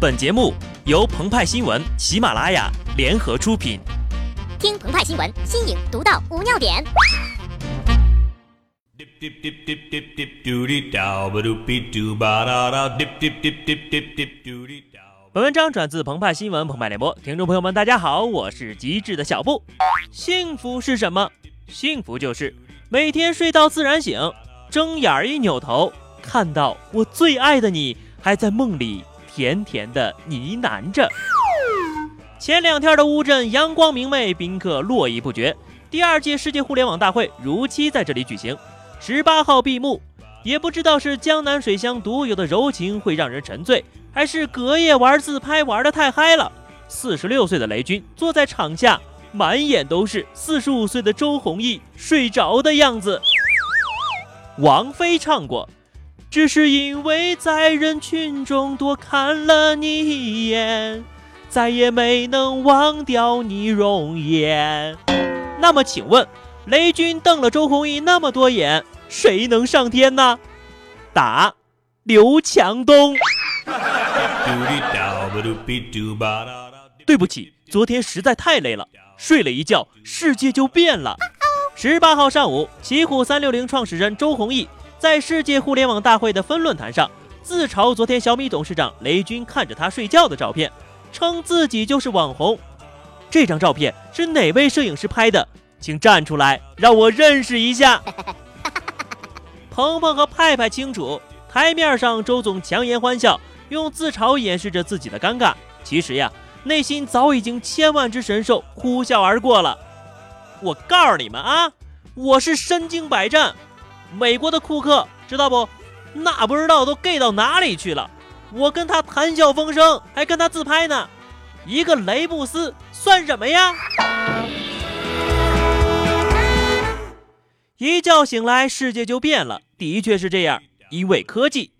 本节目由澎湃新闻、喜马拉雅联合出品。听澎湃新闻，新颖独到，无尿点。本文章转自澎湃新闻澎湃联播，听众朋友们，大家好，我是机智的小布。幸福是什么？幸福就是每天睡到自然醒，睁眼一扭头，看到我最爱的你还在梦里。甜甜的呢喃着。前两天的乌镇阳光明媚，宾客络绎不绝。第二届世界互联网大会如期在这里举行，十八号闭幕。也不知道是江南水乡独有的柔情会让人沉醉，还是隔夜玩自拍玩的太嗨了。四十六岁的雷军坐在场下，满眼都是四十五岁的周鸿祎睡着的样子。王菲唱过。只是因为在人群中多看了你一眼，再也没能忘掉你容颜。那么请问，雷军瞪了周鸿祎那么多眼，谁能上天呢？答：刘强东。对不起，昨天实在太累了，睡了一觉，世界就变了。十八号上午，奇虎三六零创始人周鸿祎。在世界互联网大会的分论坛上，自嘲昨天小米董事长雷军看着他睡觉的照片，称自己就是网红。这张照片是哪位摄影师拍的？请站出来让我认识一下。鹏鹏和派派清楚，台面上周总强颜欢笑，用自嘲掩饰着自己的尴尬。其实呀，内心早已经千万只神兽呼啸而过了。我告诉你们啊，我是身经百战。美国的库克知道不？那不知道都 gay 到哪里去了。我跟他谈笑风生，还跟他自拍呢。一个雷布斯算什么呀？一觉醒来，世界就变了。的确是这样，因为科技。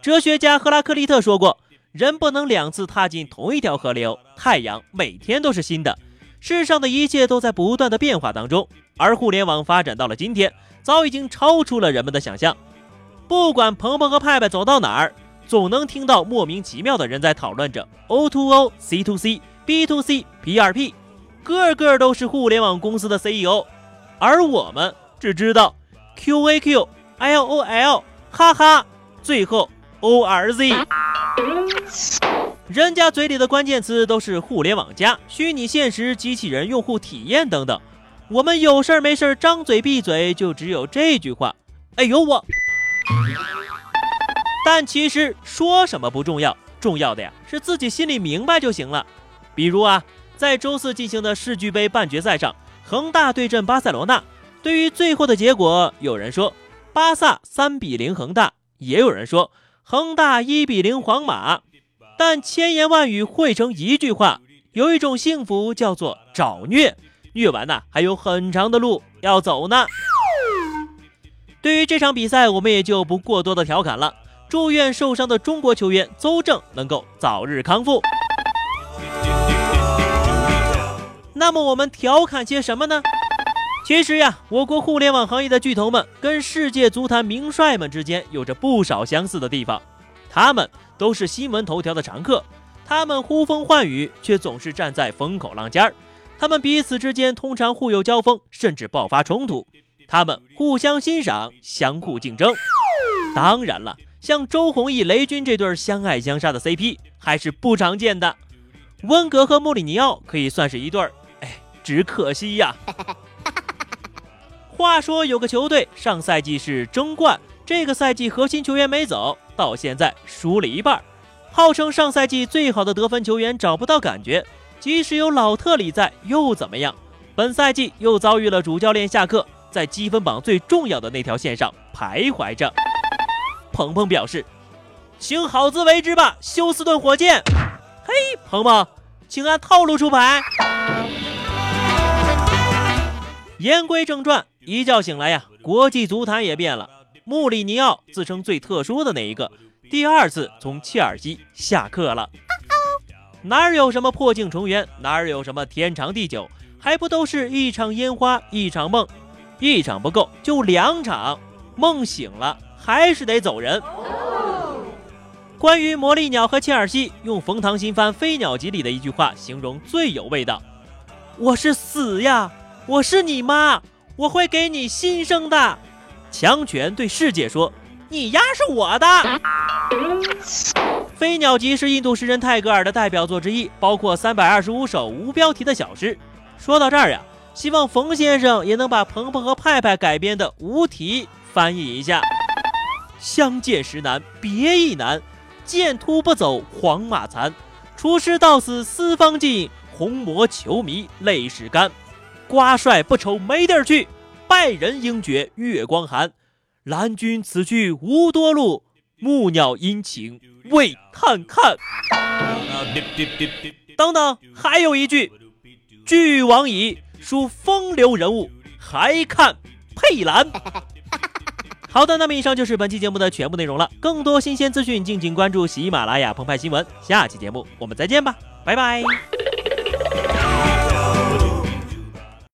哲学家赫拉克利特说过：“人不能两次踏进同一条河流。”太阳每天都是新的，世上的一切都在不断的变化当中。而互联网发展到了今天。早已经超出了人们的想象。不管鹏鹏和派派走到哪儿，总能听到莫名其妙的人在讨论着 O to O、C to C、B to C、P R P，个个都是互联网公司的 CEO，而我们只知道 Q A Q、L O L，哈哈，最后 O R Z。人家嘴里的关键词都是互联网加、虚拟现实、机器人用户体验等等。我们有事儿没事儿张嘴闭嘴就只有这句话，哎呦我！但其实说什么不重要，重要的呀是自己心里明白就行了。比如啊，在周四进行的世俱杯半决赛上，恒大对阵巴塞罗那。对于最后的结果，有人说巴萨三比零恒大，也有人说恒大一比零皇马。但千言万语汇成一句话，有一种幸福叫做找虐。虐完呢，还有很长的路要走呢。对于这场比赛，我们也就不过多的调侃了。祝愿受伤的中国球员邹正能够早日康复。那么我们调侃些什么呢？其实呀，我国互联网行业的巨头们跟世界足坛名帅们之间有着不少相似的地方，他们都是新闻头条的常客，他们呼风唤雨，却总是站在风口浪尖儿。他们彼此之间通常互有交锋，甚至爆发冲突。他们互相欣赏，相互竞争。当然了，像周鸿祎、雷军这对相爱相杀的 CP 还是不常见的。温格和穆里尼奥可以算是一对儿，哎，只可惜呀。话说有个球队上赛季是争冠，这个赛季核心球员没走，到现在输了一半，号称上赛季最好的得分球员找不到感觉。即使有老特里在，又怎么样？本赛季又遭遇了主教练下课，在积分榜最重要的那条线上徘徊着。鹏鹏表示：“请好自为之吧，休斯顿火箭。”嘿，鹏鹏，请按套路出牌。言归正传，一觉醒来呀，国际足坛也变了。穆里尼奥自称最特殊的那一个，第二次从切尔西下课了。哪儿有什么破镜重圆，哪儿有什么天长地久，还不都是一场烟花一场梦，一场不够就两场，梦醒了还是得走人。关于魔力鸟和切尔西，用冯唐新番《飞鸟集》里的一句话形容最有味道：“我是死呀，我是你妈，我会给你新生的。”强权对世界说：“你丫是我的。”《飞鸟集》是印度诗人泰戈尔的代表作之一，包括三百二十五首无标题的小诗。说到这儿呀，希望冯先生也能把鹏鹏和派派改编的《无题》翻译一下。相见时难别亦难，剑突不走黄马残。出师到死丝方尽，红魔球迷泪始干。瓜帅不愁没地儿去，拜人应觉月光寒。蓝军此去无多路，木鸟殷勤为探看。等等，还有一句：俱往矣，属风流人物，还看佩兰。好的，那么以上就是本期节目的全部内容了。更多新鲜资讯，敬请关注喜马拉雅澎湃新闻。下期节目我们再见吧，拜拜。